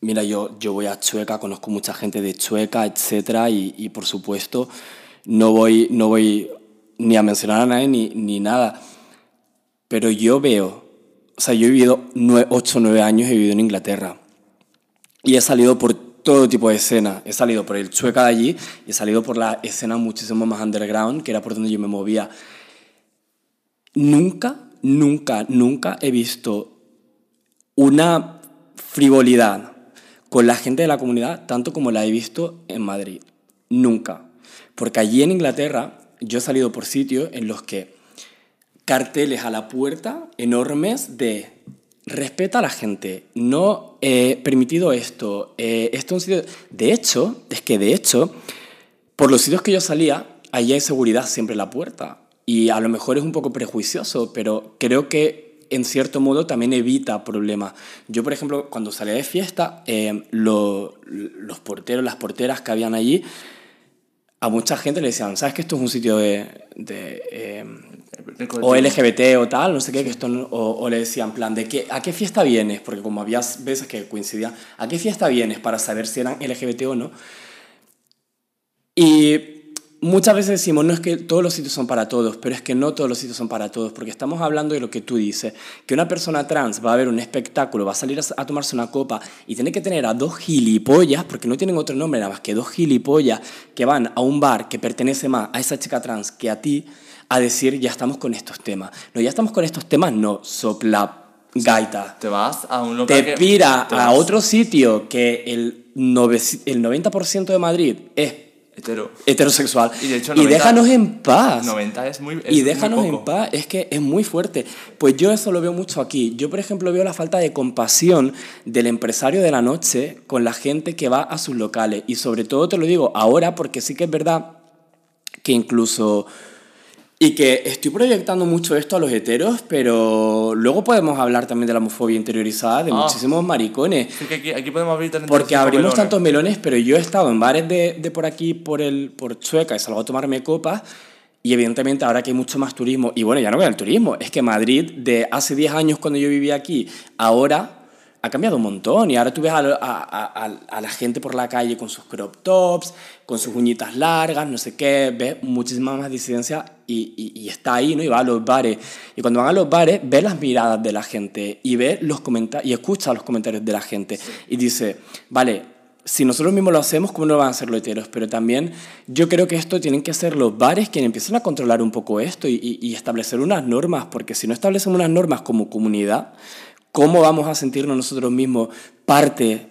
mira, yo, yo voy a Chueca, conozco mucha gente de Chueca, etcétera, y, y por supuesto no voy, no voy ni a mencionar a nadie ni, ni nada, pero yo veo, o sea, yo he vivido 8 o 9 años, he vivido en Inglaterra, y he salido por todo tipo de escena. He salido por el Chueca de allí y he salido por la escena muchísimo más underground, que era por donde yo me movía. Nunca, nunca, nunca he visto una frivolidad con la gente de la comunidad tanto como la he visto en Madrid. Nunca. Porque allí en Inglaterra yo he salido por sitios en los que carteles a la puerta enormes de respeta a la gente, no he permitido esto, eh, esto es un sitio... De hecho, es que de hecho, por los sitios que yo salía, allí hay seguridad siempre en la puerta. Y a lo mejor es un poco prejuicioso, pero creo que en cierto modo también evita problemas. Yo, por ejemplo, cuando salía de fiesta, eh, lo- los porteros, las porteras que habían allí, a mucha gente le decían, ¿sabes que esto es un sitio de... eh, El o. LGBT o tal, no sé qué, que esto o, o le decían, plan, ¿de qué, ¿a qué fiesta vienes? Porque como había veces que coincidían, ¿a qué fiesta vienes? Para saber si eran LGBT o no. Y muchas veces decimos, no es que todos los sitios son para todos, pero es que no todos los sitios son para todos, porque estamos hablando de lo que tú dices, que una persona trans va a ver un espectáculo, va a salir a tomarse una copa y tiene que tener a dos gilipollas, porque no tienen otro nombre nada más que dos gilipollas que van a un bar que pertenece más a esa chica trans que a ti, a decir, ya estamos con estos temas. No, ya estamos con estos temas, no, sopla gaita Te vas a un local te que- pira te a otro sitio que el, nove- el 90% de Madrid es Hetero. heterosexual Y de hecho, y 90 déjanos en paz 90 es muy. es y muy déjanos en poco. paz, es que es muy fuerte. Pues yo eso lo veo mucho aquí. Yo, por ejemplo, veo la falta de compasión del empresario de la noche con la gente que va a sus locales. Y sobre todo te lo digo ahora porque sí que es verdad que incluso... Y que estoy proyectando mucho esto a los heteros, pero luego podemos hablar también de la homofobia interiorizada de Ah. muchísimos maricones. Sí, que aquí, aquí podemos abrir 35 Porque abrimos melones. tantos melones, pero yo he estado en bares de, de por aquí, por, el, por Chueca, y salgo a tomarme copas. Y evidentemente ahora que hay mucho más turismo, y bueno, ya no voy al turismo, es que Madrid de hace 10 años cuando yo vivía aquí, ahora ha cambiado un montón. Y ahora tú ves a, lo- a- a- a- la gente por la calle con sus crop tops, con sus uñitas largas, no sé qué, ves muchísima más disidencia y, y- y está ahí, ¿no? Y va a los bares. Y cuando van a los bares, ves las miradas de la gente y ves los comentarios, y escucha los comentarios de la gente. Y dice, vale, si nosotros mismos lo hacemos, ¿cómo no van a ser los heteros? Pero también yo creo que esto tienen que ser los bares quienes empiecen a controlar un poco esto y, y- y establecer unas normas, porque si no establecemos unas normas como comunidad, ¿cómo vamos a sentirnos nosotros mismos parte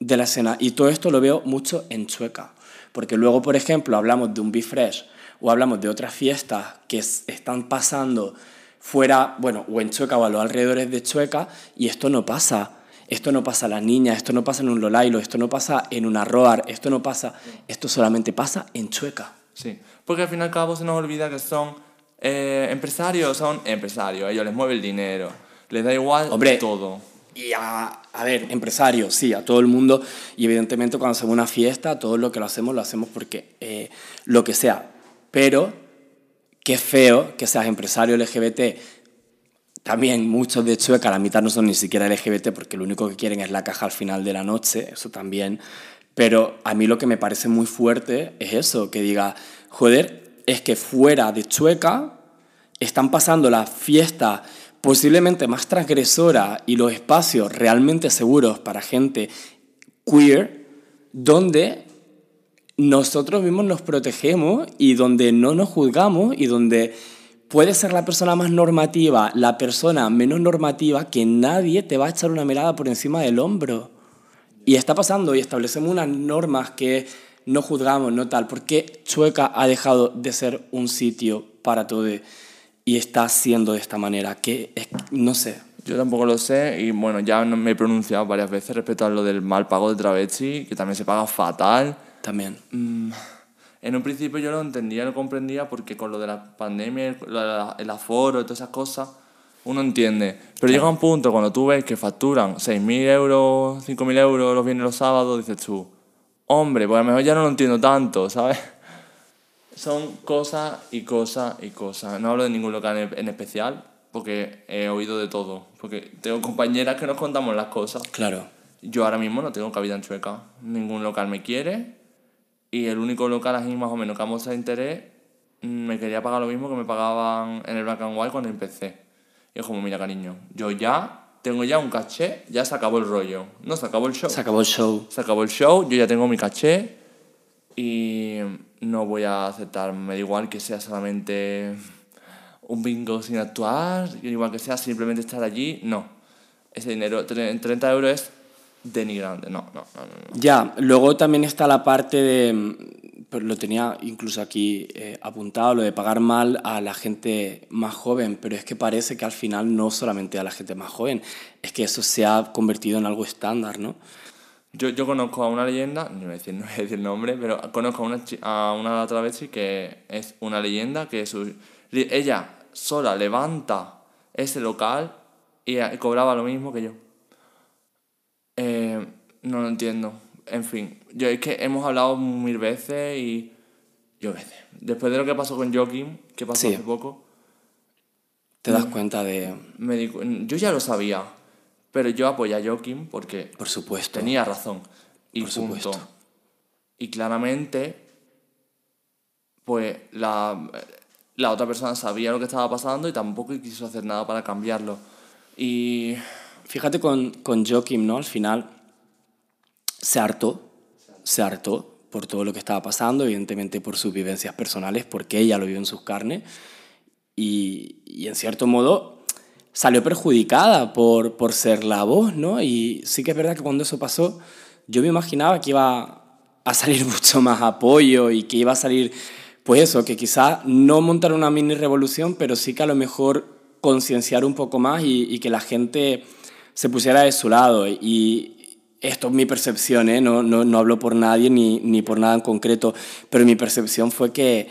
de la escena? Y todo esto lo veo mucho en Chueca, porque luego, por ejemplo, hablamos de un Be Fresh o hablamos de otras fiestas que es- están pasando fuera, bueno, o en Chueca o a los alrededores de Chueca, y esto no pasa. Esto no pasa a las niñas, esto no pasa en un Lolailo, esto no pasa en un Arroar, esto no pasa, esto solamente pasa en Chueca. Sí, porque al fin y al cabo se nos olvida que son eh, empresarios, son empresarios, ellos les mueve el dinero, les da igual Hombre, todo. Y a, a ver, empresarios, sí, a todo el mundo. Y evidentemente cuando hacemos una fiesta, todo lo que lo hacemos, lo hacemos porque eh, lo que sea. Pero qué feo que seas empresario LGBT. También muchos de Chueca, la mitad no son ni siquiera LGBT porque lo único que quieren es la caja al final de la noche, eso también. Pero a mí lo que me parece muy fuerte es eso, que diga, joder, es que fuera de Chueca están pasando la fiesta posiblemente más transgresora y los espacios realmente seguros para gente queer, donde nosotros mismos nos protegemos y donde no nos juzgamos y donde puede ser la persona más normativa, la persona menos normativa, que nadie te va a echar una mirada por encima del hombro. Y está pasando y establecemos unas normas que no juzgamos, no tal. porque Chueca ha dejado de ser un sitio para todo y está siendo de esta manera? Que no sé. Yo tampoco lo sé y bueno, ya me he pronunciado varias veces respecto a lo del mal pago de travesti, que también se paga fatal. También. Mm, en un principio yo lo entendía, lo comprendía porque con lo de la pandemia, el aforo y todas esas cosas, uno entiende. Pero llega un punto cuando tú ves que facturan 6.000 euros, 5.000 euros los viernes los sábados, dices tú, hombre, pues a lo mejor ya no lo entiendo tanto, ¿sabes? Son cosas y cosas y cosas. No hablo de ningún local en especial porque he oído de todo. Porque tengo compañeras que nos contamos las cosas. Claro. Yo ahora mismo no tengo cabida en Chueca. Ningún local me quiere. Y el único local así más o menos que a mostrado interés me quería pagar lo mismo que me pagaban en el Black and White cuando empecé. Y es como, mira cariño, yo ya tengo ya un caché, ya se acabó el rollo. No, se acabó el show. Se acabó el show. Se acabó el show, yo ya tengo mi caché y no voy a aceptar, me da igual que sea solamente un bingo sin actuar, igual que sea simplemente estar allí, no. Ese dinero, 30 euros es denigrante, no, no, no, no. Ya, luego también está la parte de, pues lo tenía incluso aquí eh, apuntado, lo de pagar mal a la gente más joven, pero es que parece que al final no solamente a la gente más joven, es que eso se ha convertido en algo estándar, ¿no? Yo, yo conozco a una leyenda, no voy a decir, no voy a decir nombre, pero conozco a una, a una travesti que es una leyenda, que su, ella sola levanta ese local y, cobraba lo mismo que yo. Eh, no lo entiendo. En fin, yo es que hemos hablado mil veces y yo veces. Después de lo que pasó con Joaquín, que pasó hace poco, te das cuenta de... Me yo ya lo sabía, pero yo apoyé a Joaquín porque Por supuesto. tenía razón. Y Por Supuesto. Y claramente, pues la, la otra persona sabía lo que estaba pasando y tampoco quiso hacer nada para cambiarlo. Y... Fíjate con, con Joaquim, ¿no? Al final se hartó, se hartó por todo lo que estaba pasando, evidentemente por sus vivencias personales, porque ella lo vio en sus carnes, y, y en cierto modo salió perjudicada por, por ser la voz, ¿no? Y sí que es verdad que cuando eso pasó, yo me imaginaba que iba a salir mucho más apoyo y que iba a salir, pues eso, que quizá no montar una mini revolución, pero sí que a lo mejor concienciar un poco más y, y, que la gente se pusiera de su lado. Y esto es mi percepción, ¿eh? no, no, no hablo por nadie ni, ni por nada en concreto, pero mi percepción fue que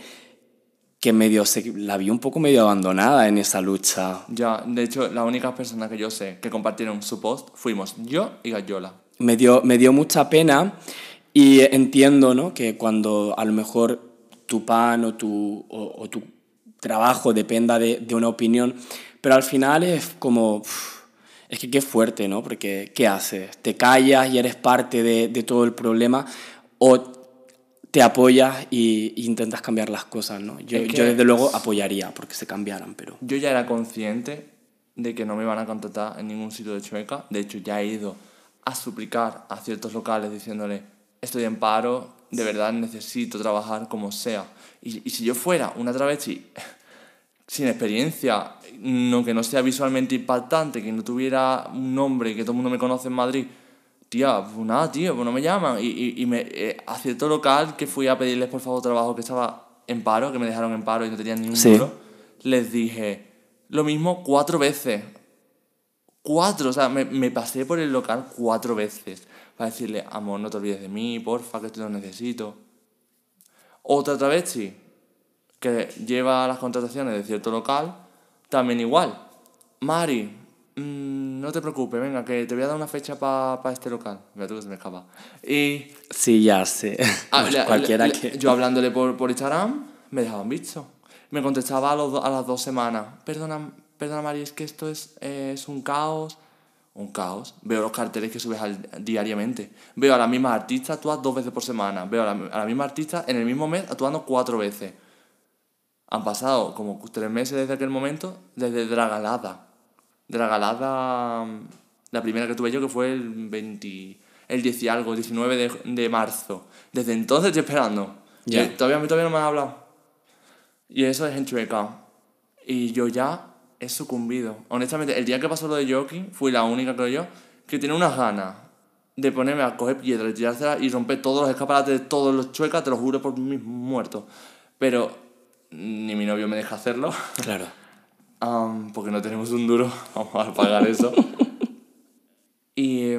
que medio se, la vi un poco medio abandonada en esa lucha. Ya, de hecho, la única persona que yo sé que compartieron su post fuimos yo y Gallola. Me dio, me dio mucha pena y entiendo ¿no? que cuando a lo mejor tu pan o tu, o, tu trabajo dependa de, de, una opinión, pero al final es como... es que qué fuerte, ¿no? Porque ¿qué haces? ¿Te callas y eres parte de, de todo el problema? ¿O te apoyas e intentas cambiar las cosas, ¿no? Yo, yo desde luego apoyaría porque se cambiaran, pero... Yo ya era consciente de que no me iban a contratar en ningún sitio de Chueca. De hecho, ya he ido a suplicar a ciertos locales diciéndole, estoy en paro, de verdad necesito trabajar como sea. Y, y si yo fuera una travesti sin experiencia, no, que no sea visualmente impactante, que no tuviera un nombre que todo el mundo me conoce en Madrid, tía, pues nada, tío, pues no me llaman. Y, y, y me, eh, a cierto local que fui a pedirles por favor trabajo que estaba en paro, que me dejaron en paro y no tenían ni un duro, les dije lo mismo cuatro veces. Cuatro, o sea, me, me, pasé por el local cuatro veces para decirle, amor, no te olvides de mí, porfa, que esto lo necesito. Otra travesti que lleva las contrataciones de cierto local, también igual. Mari, mmm, no te preocupes, venga, que te voy a dar una fecha para pa este local. Mira tú que se me escapa. Y... Sí, ya sé. Ah, cualquiera que... Yo hablándole por, por Instagram, me dejaban visto. me contestaba a, los a las dos semanas, perdona, perdona Mari, es que esto es, eh, es un caos. Un caos. Veo los carteles que subes al- diariamente. Veo a la misma artista actuar dos veces por semana. Veo a la, a la misma artista en el mismo mes actuando cuatro veces. Han pasado como tres meses desde aquel momento, desde Dragalada. Dragalada, mm, la primera que tuve yo, que fue el 20, el 10 y algo, 19 de, de marzo. Desde entonces estoy esperando. Ya. Eh, todavía, todavía no me han hablado. Y eso es en Chueca. Y yo ya he sucumbido. Honestamente, el día que pasó lo de Yoki, fui la única, creo yo, que tiene unas ganas de ponerme a coger piedras y tirárselas y romper todos los escaparates de todos los chuecas, te lo juro por mis muertos. Pero ni mi novio me deja hacerlo, Claro. am, porque no tenemos un duro, vamos a pagar eso. y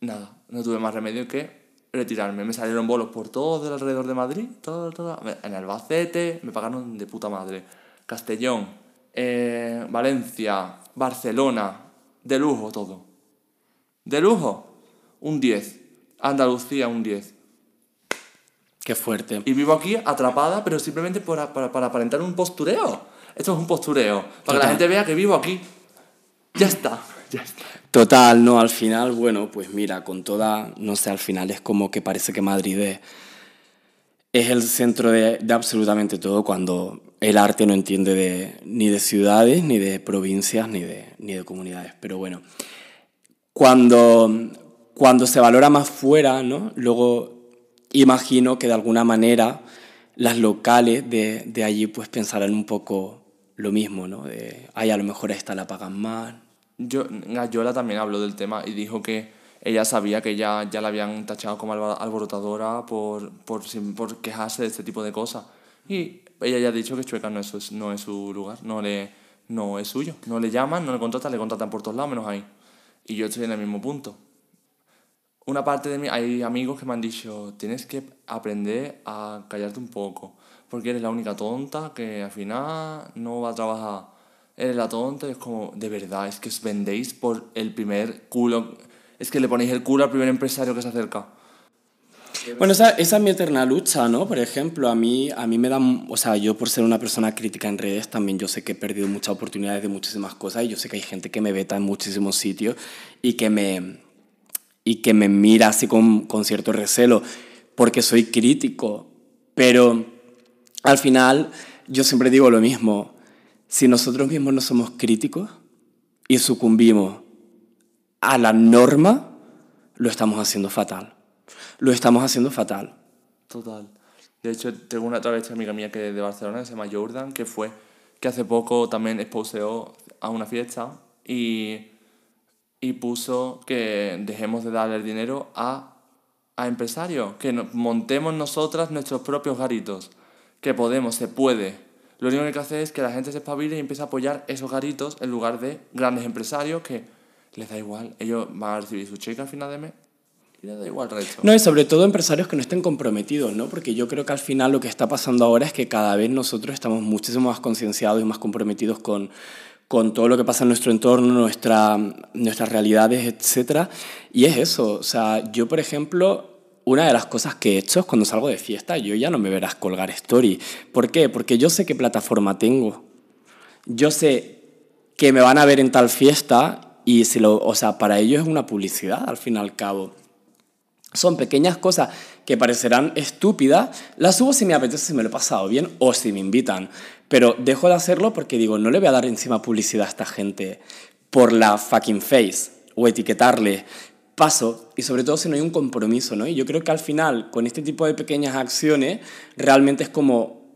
nada, no tuve más remedio que retirarme. Me salieron bolos por todo el alrededor de Madrid, todo, todo. En Albacete me pagaron de puta madre. Castellón, eh, Valencia, Barcelona, de lujo todo. De lujo, un 10. Andalucía, un 10. Qué fuerte. Y vivo aquí atrapada, pero simplemente para, para, para aparentar un postureo. Esto es un postureo. Para que la Total. gente vea que vivo aquí. Ya está, ya está. Total, no, al final, bueno, pues mira, con toda, no sé, al final es como que parece que Madrid es, es el centro de, de absolutamente todo cuando el arte no entiende de, ni de ciudades, ni de provincias, ni de, ni de comunidades. Pero bueno, cuando, cuando se valora más fuera, ¿no? Luego imagino que de alguna manera las locales de, de allí pues pensarán un poco lo mismo, ¿no? De, ay, a lo mejor esta la pagan más, Yo, Gayola también habló del tema y dijo que ella sabía que ya, ya la habían tachado como alborotadora por, por, por quejarse de este tipo de cosas. Y ella ya ha dicho que Chueca no es, no es su lugar, no, le, no es suyo. No le llaman, no le contratan, le contratan por todos lados menos ahí. Y yo estoy en el mismo punto. Una parte de mí, hay amigos que me han dicho, tienes que aprender a callarte un poco, porque eres la única tonta que al final no va a trabajar. Eres la tonta y es como, de verdad, es que os vendéis por el primer culo, es que le ponéis el culo al primer empresario que se acerca. Bueno, esa, esa es mi eterna lucha, ¿no? Por ejemplo, a mí, a mí me dan, o sea, yo por ser una persona crítica en redes, también yo sé que he perdido muchas oportunidades de muchísimas cosas y yo sé que hay gente que me veta en muchísimos sitios y que me, y que me mira así con, con cierto recelo porque soy crítico. Pero al final yo siempre digo lo mismo, si nosotros mismos no somos críticos y sucumbimos a la norma, lo estamos haciendo fatal. Lo estamos haciendo fatal. Total. De hecho, tengo una otra vez amiga mía que de Barcelona, que se llama Jordan, que fue, que hace poco también exposeó a una fiesta y, y puso que dejemos de darle el dinero a, a empresarios, que montemos nosotras nuestros propios garitos, que podemos, se puede. Lo único que hay que hacer es que la gente se espabile y empiece a apoyar esos garitos en lugar de grandes empresarios que les da igual. Ellos van a recibir su cheque al final de mes y les da igual el resto. No, y sobre todo empresarios que no estén comprometidos, ¿no? Porque yo creo que al final lo que está pasando ahora es que cada vez nosotros estamos muchísimo más concienciados y más comprometidos con, con todo lo que pasa en nuestro entorno, nuestra, nuestras realidades, etc. Y es eso, o sea, yo por ejemplo, una de las cosas que he hecho es cuando salgo de fiesta, yo ya no me verás colgar story. ¿Por qué? Porque yo sé qué plataforma tengo. Yo sé que me van a ver en tal fiesta y si lo, o sea, para ellos es una publicidad al fin y al cabo. Son pequeñas cosas que parecerán estúpidas, las subo si me apetece, si me lo he pasado bien o si me invitan. Pero dejo de hacerlo porque digo, no le voy a dar encima publicidad a esta gente por la fucking face o etiquetarle. Paso, y sobre todo si no hay un compromiso, ¿no? Y yo creo que al final, con este tipo de pequeñas acciones, realmente es como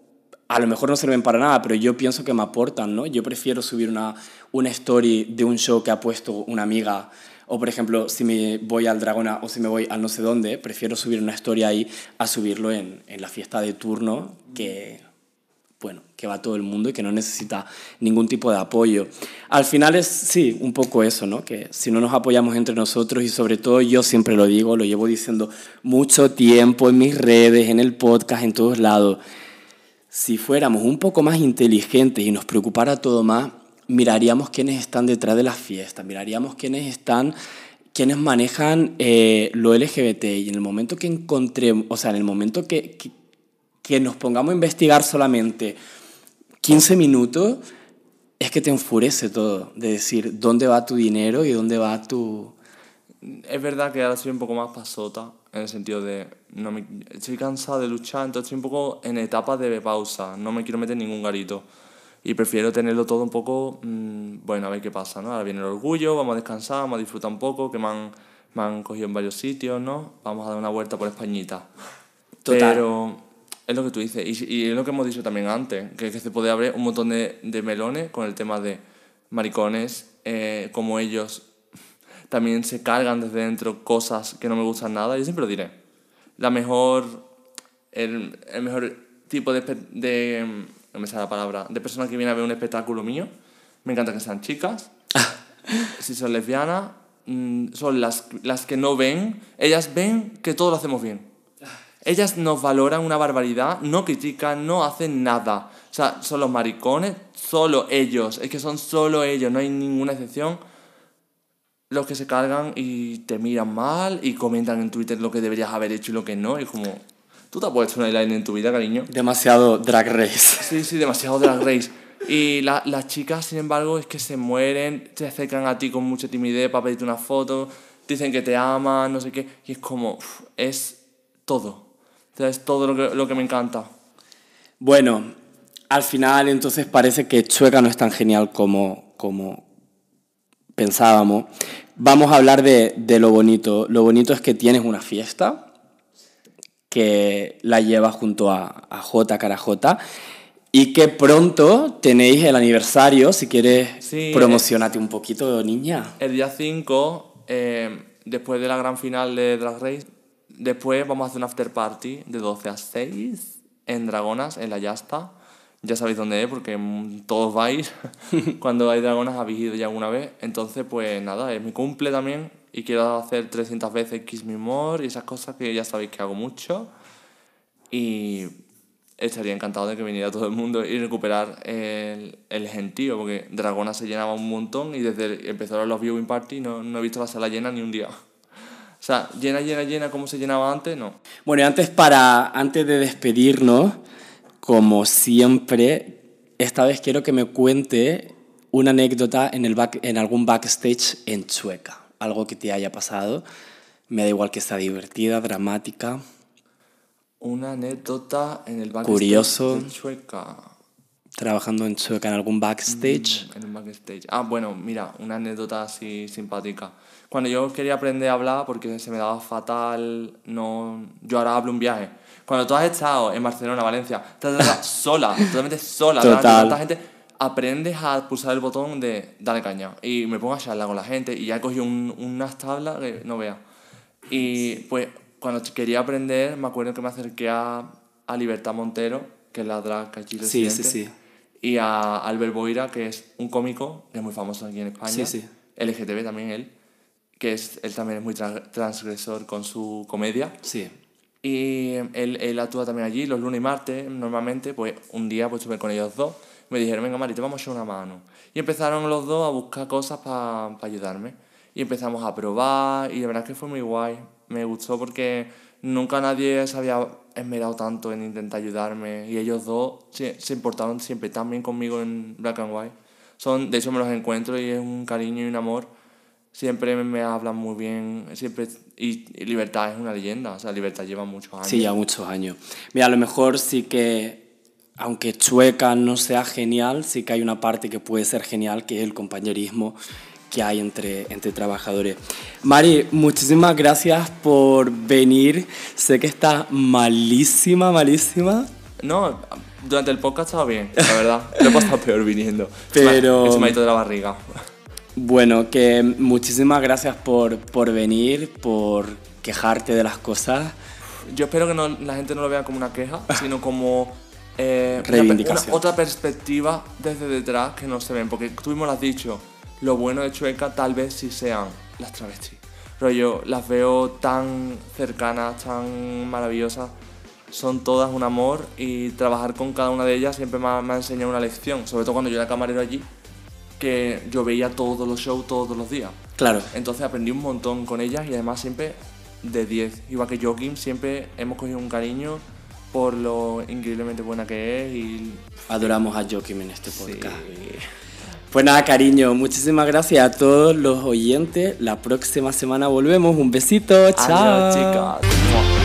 a lo mejor no sirven para nada, pero yo pienso que me aportan, ¿no? Yo prefiero subir una, una story de un show que ha puesto una amiga, o por ejemplo, si me voy al Dragona o si me voy al no sé dónde, prefiero subir una story ahí a subirlo en, en la fiesta de turno que, que va todo el mundo y que no necesita ningún tipo de apoyo. Al final es, sí, un poco eso, ¿no? Que si no nos apoyamos entre nosotros y sobre todo yo siempre lo digo, lo llevo diciendo mucho tiempo en mis redes, en el podcast, en todos lados si fuéramos un poco más inteligentes y nos preocupara todo más, miraríamos quiénes están detrás de las fiestas, miraríamos quiénes están, quiénes manejan eh, lo LGBT y en el momento que encontremos, o sea, en el momento que, que, que nos pongamos a investigar solamente 15 minutos es que te enfurece todo, de decir dónde va tu dinero y dónde va tu... Es verdad que ahora soy un poco más pasota, en el sentido de, no me, estoy cansado de luchar, entonces estoy un poco en etapas de pausa, no me quiero meter ningún garito. Y prefiero tenerlo todo un poco, mm, bueno, a ver qué pasa, ¿no? Ahora viene el orgullo, vamos a descansar, vamos a disfrutar un poco, que me han, me han cogido en varios sitios, ¿no? Vamos a dar una vuelta por Españita. Total. Pero es lo que tú dices, y, y es lo que hemos dicho también antes, que, que se puede abrir un montón de, de melones con el tema de maricones, eh, como ellos también se cargan desde dentro cosas que no me gustan nada, yo siempre lo diré. La mejor, el, el mejor tipo de, de, no me sale la palabra, de persona que viene a ver un espectáculo mío, me encanta que sean chicas, si son lesbianas, mm, son las, las que no ven, ellas ven que todo lo hacemos bien. Ellas nos valoran una barbaridad, no critican, no hacen nada. O sea, son los maricones, solo ellos, es que son solo ellos, no hay ninguna excepción. Los que se cargan y te miran mal y comentan en Twitter lo que deberías haber hecho y lo que no. Y como, tú te has puesto un eyeliner en tu vida, cariño. Demasiado drag race. Sí, sí, demasiado drag race. Y la- las chicas, sin embargo, es que se mueren, te acercan a ti con mucha timidez para pedirte una foto, dicen que te aman, no sé qué, y es como, es todo. O sea, es todo lo que, lo que me encanta. Bueno, al final entonces parece que Chueca no es tan genial como, como pensábamos. Vamos a hablar de, de lo bonito. Lo bonito es que tienes una fiesta que la llevas junto a, a J y que pronto tenéis el aniversario. Si quieres, Sí, promocionate un poquito, niña. El día 5, eh, después de la gran final de Drag Race, después vamos a hacer un after party de 12 a 6 en Dragonas, en la Yasta. Ya sabéis dónde es, porque mm, todos vais. Cuando hay Dragonas habéis ido ya alguna vez. Entonces, pues nada, es mi cumple también. Y quiero hacer 300 veces Kiss Me More y esas cosas que ya sabéis que hago mucho. Y estaría encantado de que viniera todo el mundo y recuperar el, el gentío, porque Dragona se llenaba un montón y desde que empezaron los viewing party no, no he visto la sala llena ni un día. Sea, llena, llena, llena como se llenaba antes, no. Bueno, y antes, para, antes de despedirnos, como siempre, esta vez quiero que me cuente una anécdota en, el back- en algún backstage en Chueca. Algo que te haya pasado. Me da igual que sea divertida, dramática. Una anécdota en el backstage Curioso. de Chueca. Trabajando en Chueca en algún backstage. En el backstage. Ah, bueno, mira, una anécdota así simpática. Cuando yo quería aprender a hablar, porque se me daba fatal, no... Yo ahora hablo un viaje. Cuando tú has estado en Barcelona, Valencia, sola, totalmente sola, Total. tanta gente, aprendes a pulsar el botón de dale caña. Y me pongo a charlar con la gente y ya he cogido un- unas tablas que no veas. Y pues cuando quería aprender, me acuerdo que me acerqué a, a Libertad Montero, que es la drag que aquí Sí, sí, sí. Y a Albert Boira, que es un cómico que es muy famoso aquí en España. Sí, sí. LGTB también él, que es, él también es muy tra- transgresor con su comedia. Sí. Y él, él actúa también allí los lunes y martes, normalmente, pues un día pues estuve con ellos dos. Me dijeron, venga Mari, te vamos a echar una mano. Y empezaron los dos a buscar cosas para ayudarme. Y empezamos a probar y la verdad es que fue muy guay. Me gustó porque nunca nadie se había esmerado tanto en intentar ayudarme. Y ellos dos se, se importaron siempre tan bien conmigo en Black and White. Son, de hecho me los encuentro y es un cariño y un amor. Siempre me, hablan muy bien. Siempre, y, y Libertad es una leyenda. O sea, Libertad lleva muchos años. Sí, ya muchos años. Mira, a lo mejor sí que, aunque Chueca no sea genial, sí que hay una parte que puede ser genial, que es el compañerismo que hay entre, entre trabajadores. Mari, muchísimas gracias por venir. Sé que está malísima, malísima. No, durante el podcast estaba bien, la verdad. Lo he pasado peor viniendo. Pero- Es de la barriga. Bueno, que muchísimas gracias por, por venir, por quejarte de las cosas. Yo espero que no- la gente no lo vea como una queja, sino como eh, una Reivindicación. una- otra perspectiva desde detrás que no se ven. Porque tú mismo lo has dicho, lo bueno de Chueca tal vez sí sean las travestis. Yo las veo tan cercanas, tan maravillosas. Son todas un amor y trabajar con cada una de ellas siempre me ha, me ha enseñado una lección. Sobre todo cuando yo era camarero allí, que yo veía todos los shows todos los días. Claro, Entonces aprendí un montón con ellas y además siempre de 10. Igual que Joaquín, siempre hemos cogido un cariño por lo increíblemente buena que es y Adoramos a Joaquim en este podcast. Pues nada, cariño, muchísimas gracias a todos los oyentes. La próxima semana volvemos. Un besito, chao. Adiós, chicas.